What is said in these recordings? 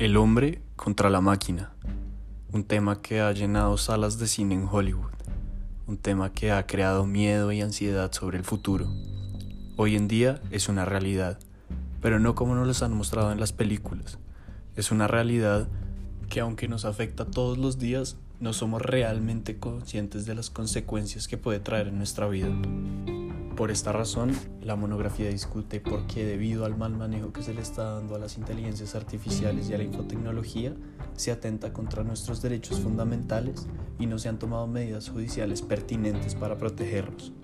El hombre contra la máquina, un tema que ha llenado salas de cine en Hollywood, un tema que ha creado miedo y ansiedad sobre el futuro. Hoy en día es una realidad, pero no como nos los han mostrado en las películas. Es una realidad que aunque nos afecta todos los días, no somos realmente conscientes de las consecuencias que puede traer en nuestra vida. Por esta razón, la monografía discute por qué debido al mal manejo que se le está dando a las inteligencias artificiales y a la infotecnología, se atenta contra nuestros derechos fundamentales y no se han tomado medidas judiciales pertinentes para protegerlos.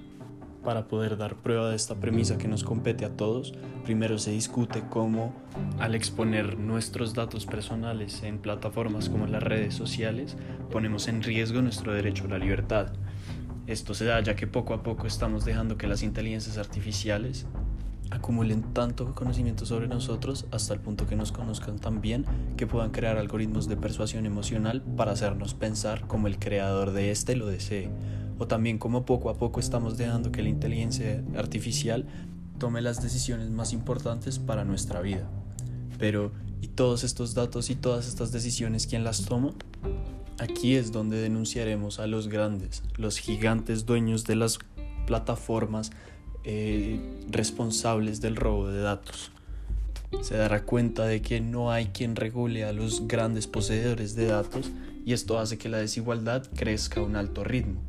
Para poder dar prueba de esta premisa que nos compete a todos, primero se discute cómo, al exponer nuestros datos personales en plataformas como las redes sociales, ponemos en riesgo nuestro derecho a la libertad esto se da ya que poco a poco estamos dejando que las inteligencias artificiales acumulen tanto conocimiento sobre nosotros hasta el punto que nos conozcan tan bien que puedan crear algoritmos de persuasión emocional para hacernos pensar como el creador de este lo desee. O también como poco a poco estamos dejando que la inteligencia artificial tome las decisiones más importantes para nuestra vida. Pero, ¿y todos estos datos y todas estas decisiones quién las toma? Aquí es donde denunciaremos a los grandes, los gigantes dueños de las plataformas eh, responsables del robo de datos. Se dará cuenta de que no hay quien regule a los grandes poseedores de datos y esto hace que la desigualdad crezca a un alto ritmo,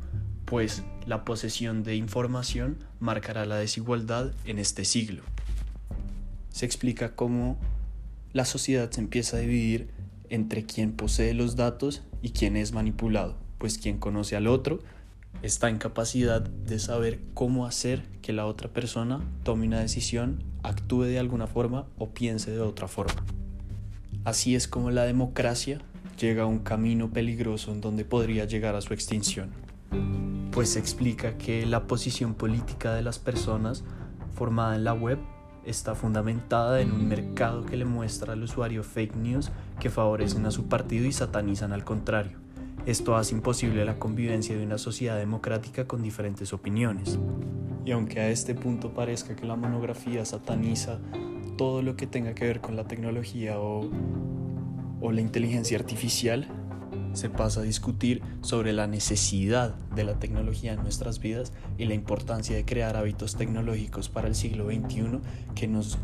pues la posesión de información marcará la desigualdad en este siglo. Se explica cómo la sociedad se empieza a dividir entre quien posee los datos y quien es manipulado, pues quien conoce al otro está en capacidad de saber cómo hacer que la otra persona tome una decisión, actúe de alguna forma o piense de otra forma. Así es como la democracia llega a un camino peligroso en donde podría llegar a su extinción, pues se explica que la posición política de las personas formada en la web está fundamentada en un mercado que le muestra al usuario fake news que favorecen a su partido y satanizan al contrario. Esto hace imposible la convivencia de una sociedad democrática con diferentes opiniones. Y aunque a este punto parezca que la monografía sataniza todo lo que tenga que ver con la tecnología o, la inteligencia artificial, se pasa a discutir sobre la necesidad de la tecnología en nuestras vidas y la importancia de crear hábitos tecnológicos para el siglo XXI que nos,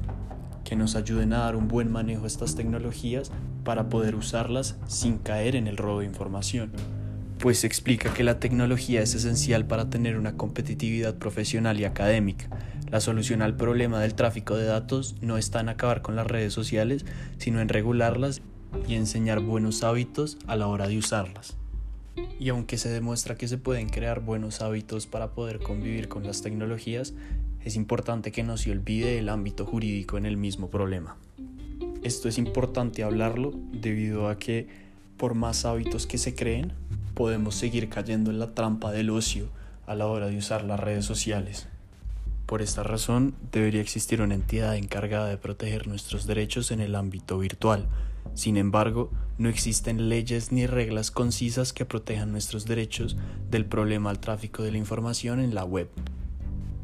que nos ayuden a dar un buen manejo a estas tecnologías para poder usarlas sin caer en el robo de información. Pues se explica que la tecnología es esencial para tener una competitividad profesional y académica. La solución al problema del tráfico de datos no está en acabar con las redes sociales, sino en regularlas y enseñar buenos hábitos a la hora de usarlas. Y aunque se demuestra que se pueden crear buenos hábitos para poder convivir con las tecnologías, es importante que no se olvide el ámbito jurídico en el mismo problema. Esto es importante hablarlo debido a que por más hábitos que se creen, podemos seguir cayendo en la trampa del ocio a la hora de usar las redes sociales. Por esta razón, debería existir una entidad encargada de proteger nuestros derechos en el ámbito virtual, sin embargo, no existen leyes ni reglas concisas que protejan nuestros derechos del problema al tráfico de la información en la web.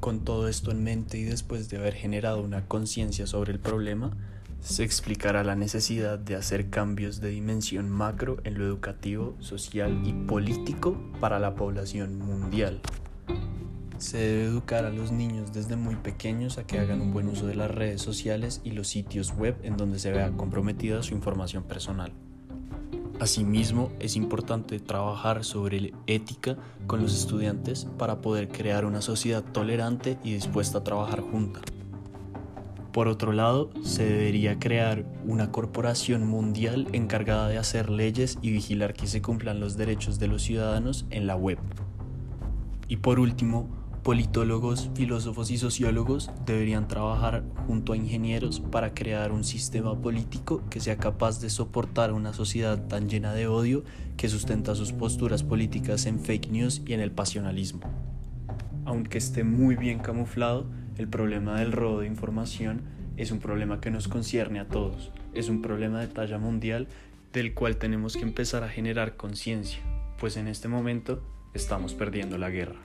Con todo esto en mente y después de haber generado una conciencia sobre el problema, se explicará la necesidad de hacer cambios de dimensión macro en lo educativo, social y político para la población mundial. Se debe educar a los niños desde muy pequeños a que hagan un buen uso de las redes sociales y los sitios web en donde se vea comprometida su información personal. Asimismo, es importante trabajar sobre ética con los estudiantes para poder crear una sociedad tolerante y dispuesta a trabajar junta. Por otro lado, se debería crear una corporación mundial encargada de hacer leyes y vigilar que se cumplan los derechos de los ciudadanos en la web. Y por último, Politólogos, filósofos y sociólogos deberían trabajar junto a ingenieros para crear un sistema político que sea capaz de soportar una sociedad tan llena de odio que sustenta sus posturas políticas en fake news y en el pasionalismo. Aunque esté muy bien camuflado, el problema del robo de información es un problema que nos concierne a todos, es un problema de talla mundial del cual tenemos que empezar a generar conciencia, pues en este momento estamos perdiendo la guerra.